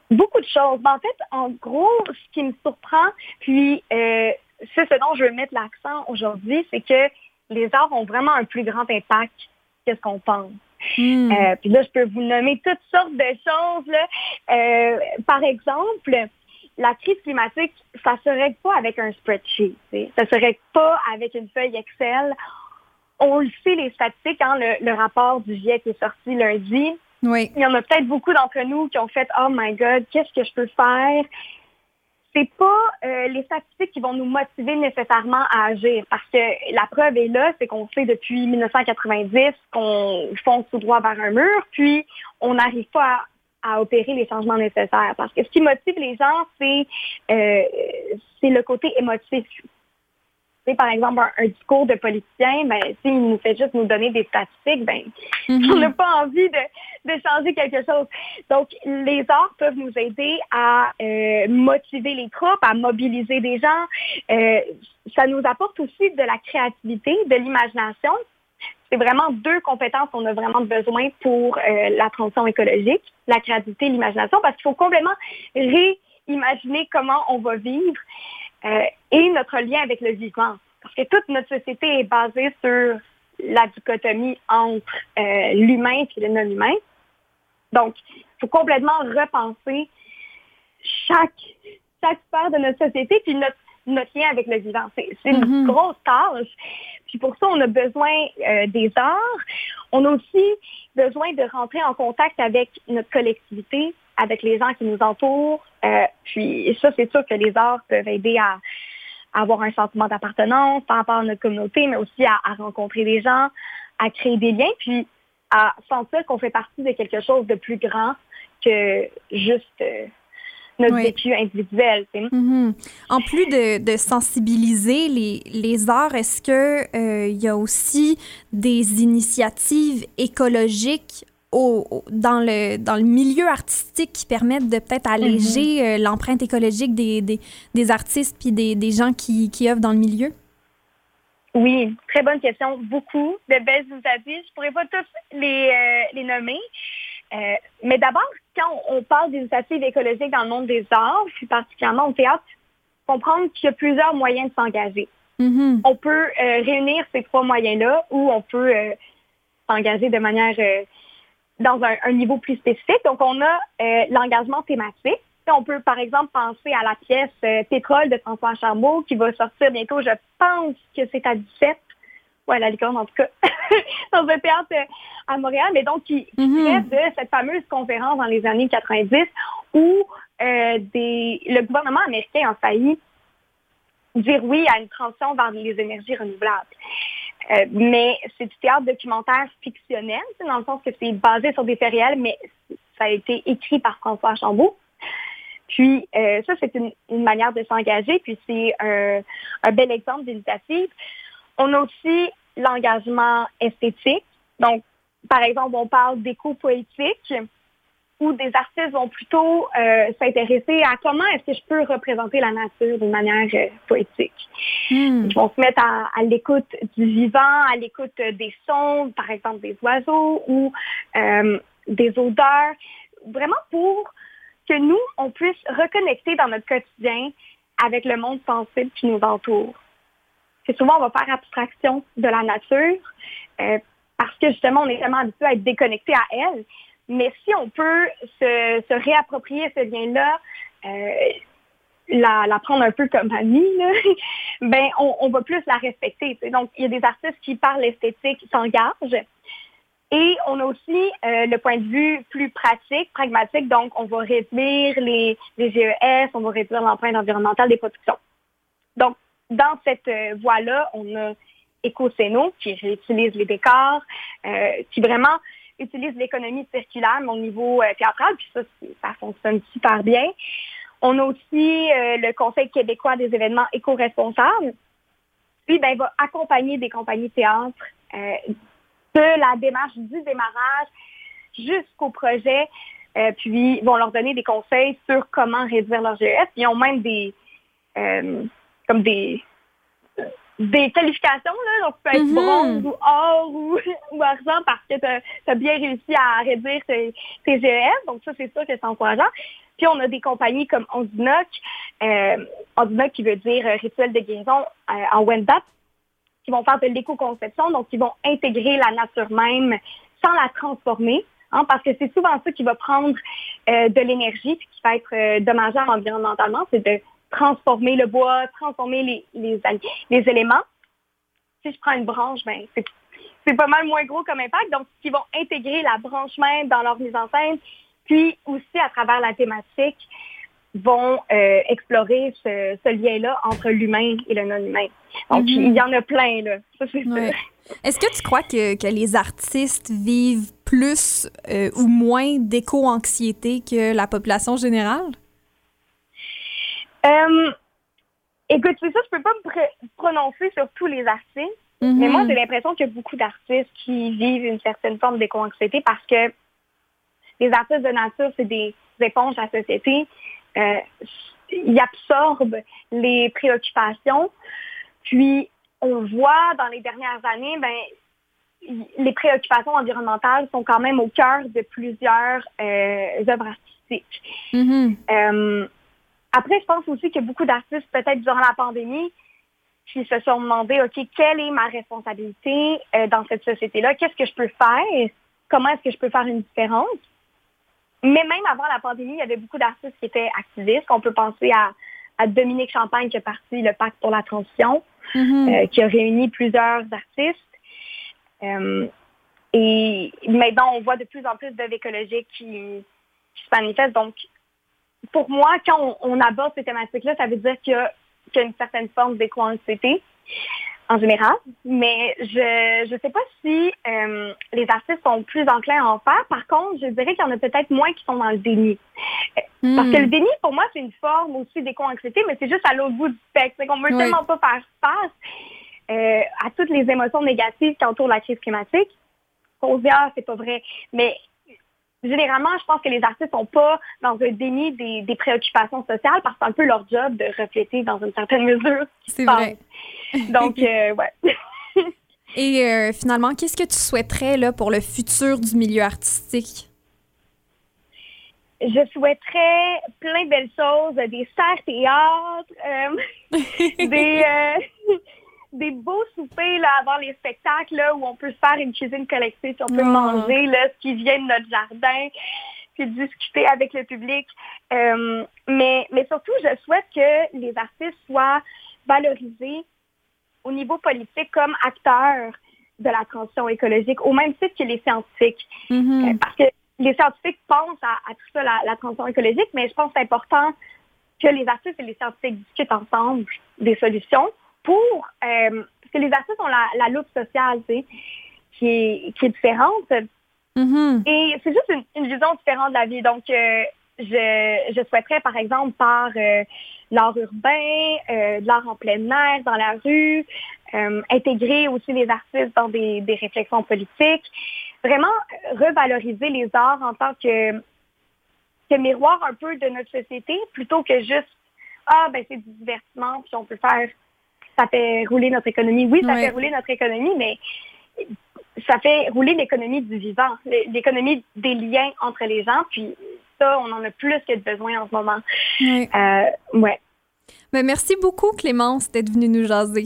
Beaucoup de choses. Ben, en fait, en gros, ce qui me surprend, puis euh, c'est ce dont je veux mettre l'accent aujourd'hui, c'est que les arts ont vraiment un plus grand impact que ce qu'on pense. Hmm. Euh, puis là, je peux vous nommer toutes sortes de choses. Là. Euh, par exemple, la crise climatique, ça ne serait pas avec un spreadsheet. Ça ne serait pas avec une feuille Excel. On le sait, les statistiques, hein, le, le, rapport du GIEC est sorti lundi. Oui. Il y en a peut-être beaucoup d'entre nous qui ont fait Oh my God, qu'est-ce que je peux faire? C'est pas euh, les statistiques qui vont nous motiver nécessairement à agir parce que la preuve est là, c'est qu'on sait depuis 1990 qu'on fonce tout droit vers un mur, puis on n'arrive pas à, opérer les changements nécessaires. Parce que ce qui motive les gens, c'est euh, c'est le côté émotif par exemple, un, discours de politicien, ben, s'il nous fait juste nous donner des statistiques, ben, mhm. on n'a pas envie de, changer quelque chose. Donc, les arts peuvent nous aider à euh, motiver les troupes, à mobiliser des gens. Euh, ça nous apporte aussi de la créativité, de l'imagination. c'est vraiment deux compétences qu'on a vraiment besoin pour euh, la transition écologique, la créativité et l'imagination, parce qu'il faut complètement réimaginer comment on va vivre euh, et notre lien avec le vivant. Parce que toute notre société est basée sur la dichotomie entre euh, l'humain et le non-humain. Donc, il faut complètement repenser chaque, chaque sphère de notre société, puis notre, notre lien avec le vivant. C'est une Mhm. grosse tâche. Puis pour ça, on a besoin euh, des arts. On a aussi besoin de rentrer en contact avec notre collectivité, avec les gens qui nous entourent. Euh, puis ça, c'est sûr que les arts peuvent aider à, à avoir un sentiment d'appartenance par rapport à notre communauté, mais aussi à, à rencontrer des gens, à créer des liens, puis à sentir qu'on fait partie de quelque chose de plus grand que juste euh, notre Oui. vécu individuel. Mhm. En plus de, de sensibiliser les, les arts, est-ce que euh, y a aussi des initiatives écologiques au, au- dans, le, dans le milieu artistique qui permettent de peut-être alléger euh, l'empreinte écologique des, des, des artistes puis des, des gens qui, qui œuvrent dans le milieu? Oui, très bonne question. Beaucoup de belles initiatives. Je pourrais pas tous les, euh, les nommer. Euh, mais d'abord, quand on parle d'initiatives écologiques dans le monde des arts, plus particulièrement au théâtre, comprendre qu'il y a plusieurs moyens de s'engager. Mhm. On peut réunir ces trois moyens-là ou on peut s'engager de manière dans un, un niveau plus spécifique. Donc, on a euh, l'engagement thématique. On peut, par exemple, penser à la pièce euh, Pétrole de François Charmeau qui va sortir bientôt, je pense que c'est à 17, ou à la licorne en tout cas, dans un théâtre euh, à Montréal, mais donc qui, traite de cette fameuse conférence dans les années 90 où euh, des, le gouvernement américain a failli dire oui à une transition vers les énergies renouvelables. Euh, mais c'est du théâtre documentaire fictionnel, dans le sens que c'est basé sur des faits réels, mais ça a été écrit par François Chambault. Puis euh, ça, c'est une, manière de s'engager, puis c'est un, un bel exemple d'initiative. On a aussi l'engagement esthétique. Donc, par exemple, on parle d'éco-poétique, où des artistes vont plutôt euh, s'intéresser à comment est-ce que je peux représenter la nature d'une manière euh, poétique. Hmm. Ils vont se mettre à, à l'écoute du vivant, à l'écoute des sons, par exemple des oiseaux ou euh, des odeurs, vraiment pour que nous, on puisse reconnecter dans notre quotidien avec le monde sensible qui nous entoure. C'est souvent, on va faire abstraction de la nature parce que justement, on est tellement habitué à être déconnecté à elle. Mais si on peut se, réapproprier ce lien-là, euh, la, prendre un peu comme amie, ben on, va plus la respecter. Donc, il y a des artistes qui, par l'esthétique, s'engagent. Et on a aussi euh, le point de vue plus pratique, pragmatique. Donc, on va réduire les, GES, on va réduire l'empreinte environnementale des productions. Donc, dans cette euh, voie-là, on a EcoCéno qui réutilise les décors, qui vraiment utilise l'économie circulaire, au niveau euh, théâtral, puis ça, ça fonctionne super bien. On a aussi euh, le Conseil québécois des événements éco-responsables. Lui, ben, va accompagner des compagnies de théâtre euh, de la démarche du démarrage jusqu'au projet, puis vont leur donner des conseils sur comment réduire leur GES. Ils ont même des comme des des qualifications, là, donc tu peux être Mhm. bronze ou or ou, ou argent parce que tu as, bien réussi à réduire tes, tes GES, donc ça c'est sûr que c'est encourageant. Puis on a des compagnies comme Ondinoc, euh, Ondinoc qui veut dire euh, rituel de guérison euh, en Wendat, qui vont faire de l'éco-conception, donc qui vont intégrer la nature même sans la transformer, hein, parce que c'est souvent ça qui va prendre euh, de l'énergie puis qui va être euh, dommageable environnementalement, c'est de transformer le bois, transformer les, les, les éléments. Si je prends une branche, ben c'est c'est pas mal moins gros comme impact. Donc, ils vont intégrer la branche même dans leur mise en scène, puis aussi à travers la thématique, vont euh, explorer ce, ce lien-là entre l'humain et le non-humain. Donc, Mhm. il y en a plein, là. Ça, c'est Ouais. sûr. Est-ce que tu crois que, que les artistes vivent plus euh, ou moins d'éco-anxiété que la population générale? Euh, écoute, c'est ça, je peux pas me pr- prononcer sur tous les artistes, Mhm. mais moi, j'ai l'impression qu'il y a beaucoup d'artistes qui vivent une certaine forme d'éco-anxiété parce que les artistes de nature, c'est des éponges à la société. Euh, ils absorbent les préoccupations. Puis, on voit dans les dernières années, ben, les préoccupations environnementales sont quand même au cœur de plusieurs euh, œuvres artistiques. Mhm. Euh, après, je pense aussi que beaucoup d'artistes, peut-être durant la pandémie, qui se sont demandé, OK, quelle est ma responsabilité euh, dans cette société-là? Qu'est-ce que je peux faire? Comment est-ce que je peux faire une différence? Mais même avant la pandémie, il y avait beaucoup d'artistes qui étaient activistes. On peut penser à, à Dominique Champagne qui a parti le Pacte pour la transition, Mhm. euh, qui a réuni plusieurs artistes. Euh, et maintenant, on voit de plus en plus d'œuvres écologiques qui, qui se manifestent. Donc, pour moi, quand on, on aborde ces thématiques-là, ça veut dire qu'il y, a qu'il y a une certaine forme d'éco-anxiété en général. Mais je ne sais pas si euh, les artistes sont plus enclins à en faire. Par contre, je dirais qu'il y en a peut-être moins qui sont dans le déni. Mhm. Parce que le déni, pour moi, c'est une forme aussi d'éco-anxiété, mais c'est juste à l'autre bout du spectre. C'est qu'on ne veut Oui. tellement pas faire face euh, à toutes les émotions négatives qui entourent la crise climatique. On se dit, ah, c'est pas vrai. Mais généralement, je pense que les artistes sont pas dans un déni des, des préoccupations sociales parce que c'est un peu leur job de refléter dans une certaine mesure C'est vrai. Donc, euh, ouais. Et euh, finalement, qu'est-ce que tu souhaiterais là, pour le futur du milieu artistique? Je souhaiterais plein de belles choses, des serres théâtres, euh, des, euh, des beaux soupers là, avant les spectacles là, où on peut faire une cuisine collective, on peut Ah. manger là, ce qui vient de notre jardin, puis discuter avec le public. Euh, mais, mais surtout, je souhaite que les artistes soient valorisés au niveau politique comme acteurs de la transition écologique, au même titre que les scientifiques. Mhm. Euh, Parce que les scientifiques pensent à, à tout ça, la, la transition écologique, mais je pense que c'est important que les artistes et les scientifiques discutent ensemble des solutions pour... euh, parce que les artistes ont la, la loupe sociale, tu sais, qui est, qui est différente. Mhm. Et c'est juste une, une vision différente de la vie. Donc, euh, je, je souhaiterais, par exemple, par euh, l'art urbain, euh, de l'art en plein air, dans la rue, intégrer aussi les artistes dans des, des réflexions politiques, vraiment revaloriser les arts en tant que, que miroir un peu de notre société, plutôt que juste, ah, ben c'est du divertissement, puis on peut faire, ça fait rouler notre économie. Oui, ça fait rouler notre économie, mais ça fait rouler l'économie du vivant, l'é- l'économie des liens entre les gens, puis ça, on en a plus que de besoin en ce moment. Ouais. Euh, ouais. Ben, merci beaucoup, Clémence, d'être venue nous jaser.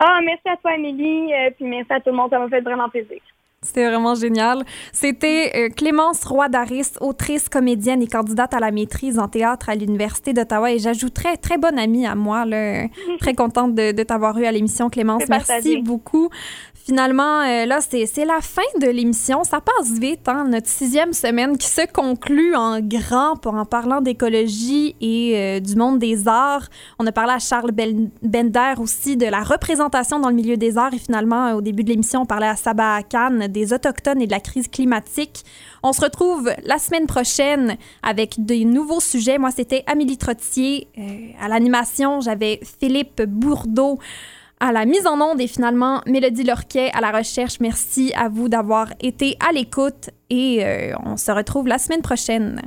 Ah, merci à toi, Amélie, euh, puis merci à tout le monde, ça m'a fait vraiment plaisir. C'était vraiment génial. C'était euh, Clémence Roy Daris, autrice, comédienne et candidate à la maîtrise en théâtre à l'Université d'Ottawa. Et j'ajouterais très bonne amie à moi. Là. Très contente de, de t'avoir eu à l'émission, Clémence. Merci partagé. beaucoup. Finalement, euh, là, c'est c'est la fin de l'émission. Ça passe vite, hein? Notre sixième semaine qui se conclut en grand pour en parlant d'écologie et euh, du monde des arts. On a parlé à Charles Ben- Bender aussi de la représentation dans le milieu des arts. Et finalement, au début de l'émission, on parlait à Sabah Khan des Autochtones et de la crise climatique. On se retrouve la semaine prochaine avec de nouveaux sujets. Moi, c'était Amélie Trottier. Euh, à l'animation, j'avais Philippe Bourdeau à la mise en onde et finalement Mélodie Lorquet à la recherche. Merci à vous d'avoir été à l'écoute et euh, on se retrouve la semaine prochaine.